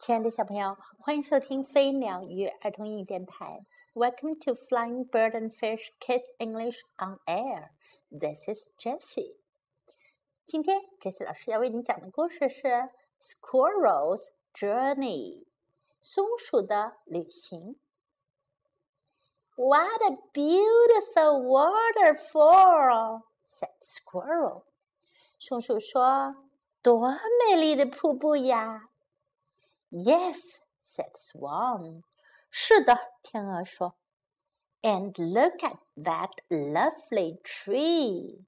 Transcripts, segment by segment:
亲爱的小朋友，欢迎收听飞鸟鱼儿童英语电台。Welcome to Flying Bird and Fish Kids English on Air. This is Jessie. 今天 Jessie 老师要为你讲的故事是《Squirrel's Journey》松鼠的旅行。What a beautiful waterfall! said Squirrel. 松鼠说：“多美丽的瀑布呀！” Yes, said Swan. 是的，天鹅说。And look at that lovely tree.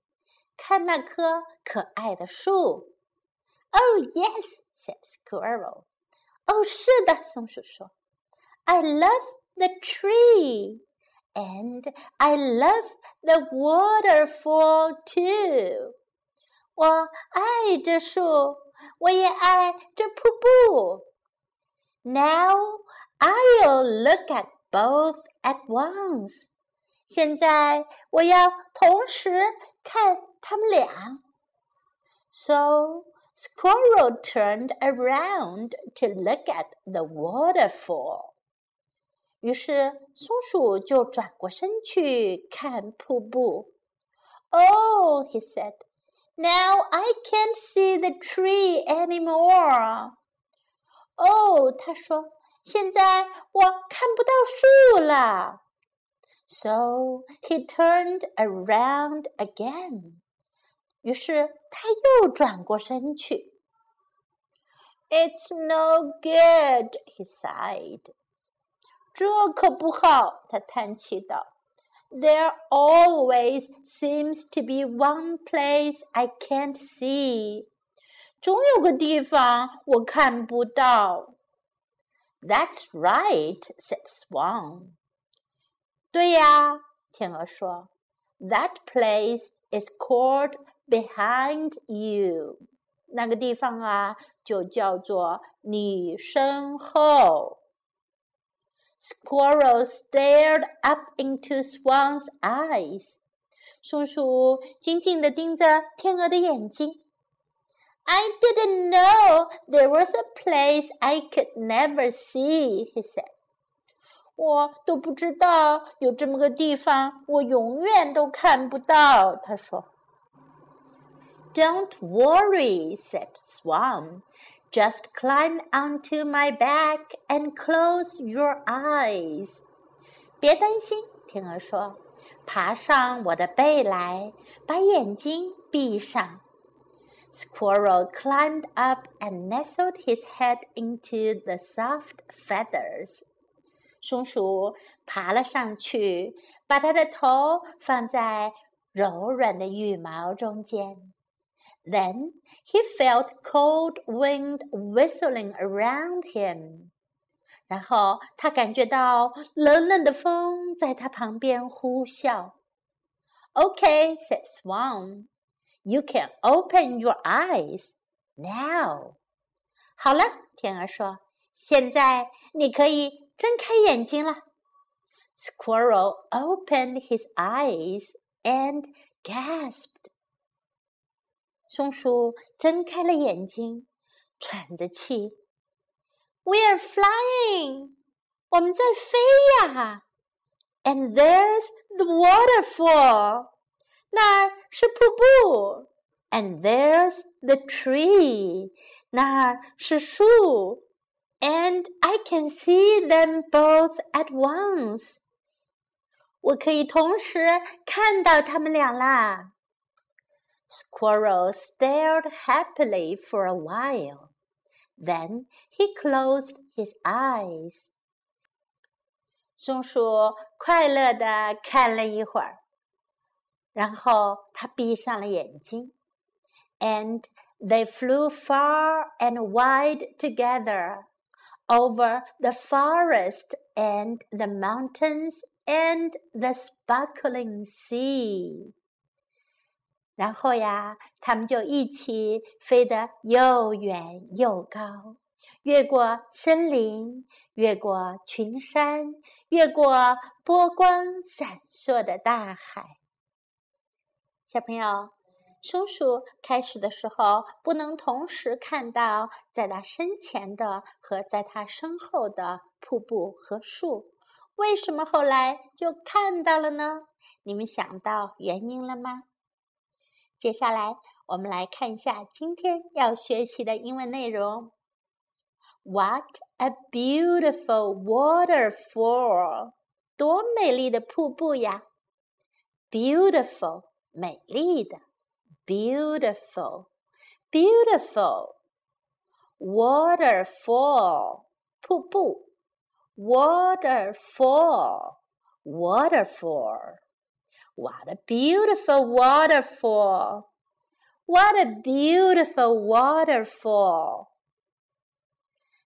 看那棵可爱的树。Oh yes, said Squirrel. 哦，是的，松鼠说。I love the tree, and I love the waterfall too. 我爱这树，我也爱这瀑布。 now I'll look at both at once. 现在我要同时看他们俩。So Squirrel turned around to look at the waterfall. 于是松鼠就转过身去看瀑布。Oh, he said, now I can't see the tree anymore. 哦，他说：“现在我看不到树了。” So he turned around again. 于是他又转过身去。It's no good, he sighed. 这可不好，他叹气道。There always seems to be one place I can't see. 总有个地方我看不到。That's right, said Swan. 对呀，天鹅说。That place is called behind you. 那个地方啊，就叫做你身后。Squirrel stared up into Swan's eyes. 松鼠紧紧地盯着天鹅的眼睛。I didn't know there was a place I could never see, he said. 我都不知道有这么个地方，我永远都看不到。他说。Don't worry, said Swan. Just climb onto my back and close your eyes. 别担心，天鹅说，爬上我的背来，把眼睛闭上。 Squirrel climbed up and nestled his head into the soft feathers. 松鼠爬了上去，把它的头放在柔软的羽毛中间。Then he felt cold wind whistling around him. 然后他感觉到冷冷的风在他旁边呼啸。Okay, said Swan. You can open your eyes now. 好了，天鹅说：“现在你可以睁开眼睛了。” Squirrel opened his eyes and gasped. 松鼠睁开了眼睛，喘着气。“We're flying，我们在飞呀！And there's the waterfall。” 那儿是瀑布，and there's the tree，那儿是树，and I can see them both at once。我可以同时看到他们俩啦。Squirrel stared happily for a while. Then he closed his eyes. 松鼠快乐地看了一会儿。 然后他闭上了眼睛，and they flew far and wide together over the forest and the mountains and the sparkling sea。然后呀，他们就一起飞得又远又高，越过森林，越过群山，越过波光闪烁的大海。 小朋友，松鼠开始的时候不能同时看到在它身前的和在它身后的瀑布和树，为什么后来就看到了呢？你们想到原因了吗？接下来我们来看一下今天要学习的英文内容。What a beautiful waterfall！多美丽的瀑布呀！Beautiful，美丽的。beautiful, beautiful. Waterfall, 瀑布 waterfall, waterfall. What a beautiful waterfall! What a beautiful waterfall!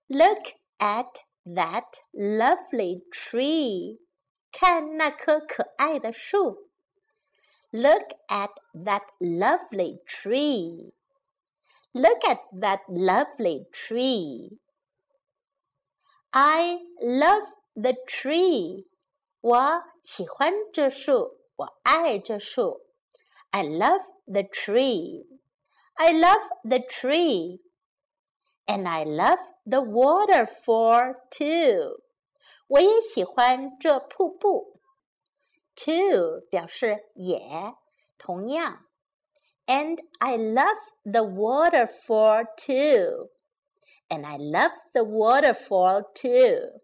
Look at that lovely tree. 看那棵可爱的树。 Look at that lovely tree. Look at that lovely tree. I love the tree. 我喜欢这树，我爱这树。I love the tree. I love the tree. And I love the waterfall too. 我也喜欢这瀑布。 too 表示也，同样。And I love the waterfall too. And I love the waterfall too.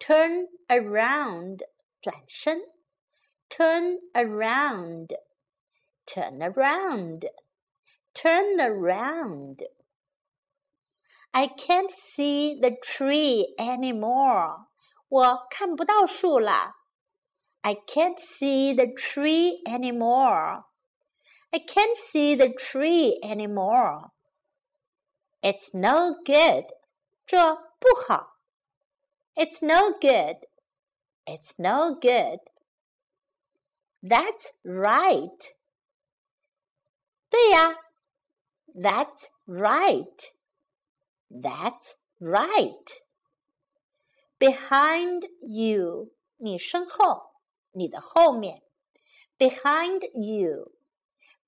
Turn around 转身，turn around, turn around, turn around. I can't see the tree anymore. 我看不到树了。 I can't see the tree anymore. I can't see the tree anymore. It's no good. 这不好。It's no good. It's no good. That's right. 对呀。That's right. That's right. Behind you. 你身后。 你的后面，behind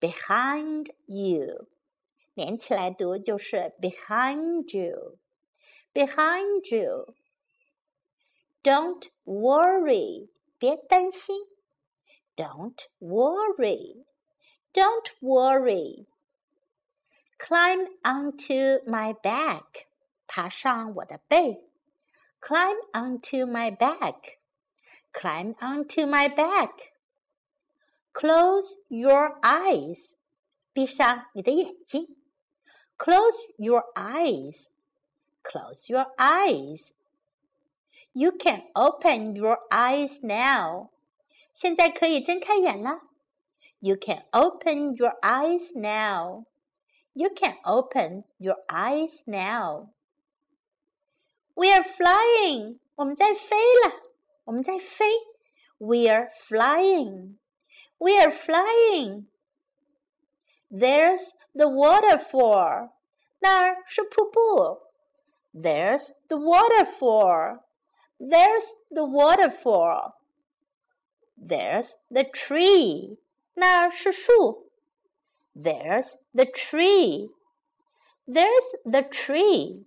you，behind you，连起来读就是 behind you，behind you。Don't worry，别担心。Don't worry，don't worry。Climb onto my back，爬上我的背。Climb onto my back。 Climb onto my back. Close your eyes. 闭上你的眼睛。Close your eyes. Close your eyes. You can open your eyes now. 现在可以睁开眼了。You can open your eyes now. You can open your eyes now. We are flying. 我们在飞了。 我们在飞，We are flying. We are flying. There's the waterfall. 那儿是瀑布。There's the waterfall. There's the waterfall. There's the tree. 那儿是树。There's the tree. There's the tree.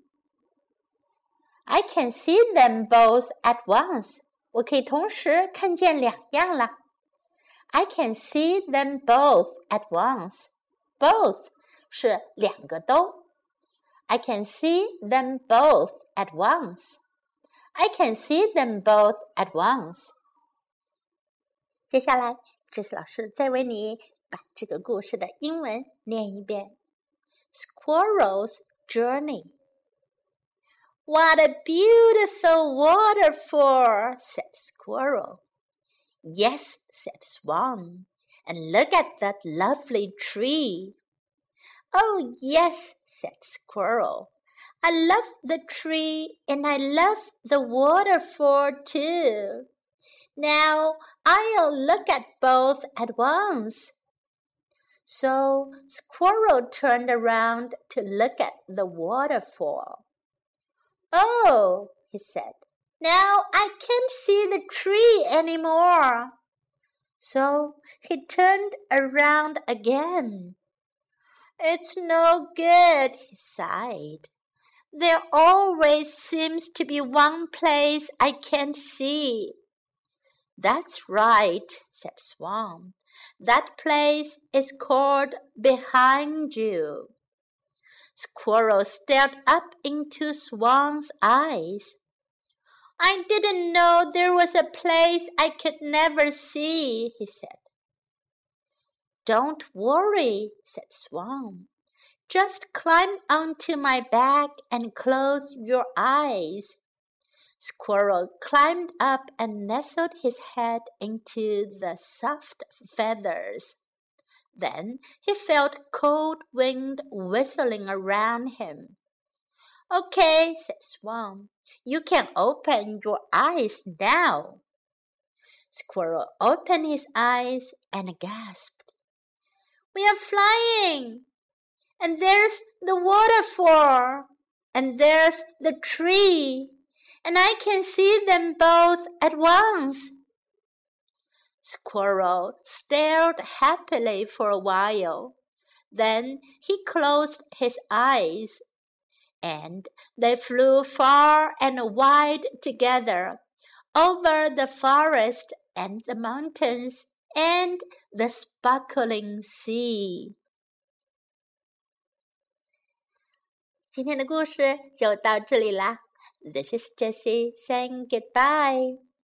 I can see them both at once. 我可以同时看见两样了。I can see them both at once. Both 是两个都。I can see them both at once. I can see them both at once. 接下来，这次老师再为你把这个故事的英文念一遍。Squirrel's Journey. What a beautiful waterfall, said Squirrel. Yes, said Swan, and look at that lovely tree. Oh, yes, said Squirrel. I love the tree and I love the waterfall too. Now I'll look at both at once. So Squirrel turned around to look at the waterfall. Oh, he said, now I can't see the tree any more. So he turned around again. It's no good, he sighed. There always seems to be one place I can't see. That's right, said Swan. That place is called behind you. Squirrel stared up into Swan's eyes. I didn't know there was a place I could never see, he said. Don't worry, said Swan. Just climb onto my back and close your eyes. Squirrel climbed up and nestled his head into the soft feathers. Then he felt cold wind whistling around him. Okay, said Swan. You can open your eyes now. Squirrel opened his eyes and gasped. We are flying! And there's the waterfall! And there's the tree! And I can see them both at once. Squirrel stared happily for a while. Then he closed his eyes and they flew far and wide together over the forest and the mountains and the sparkling sea. 今天的故事就到这里啦。This is Jessie saying goodbye.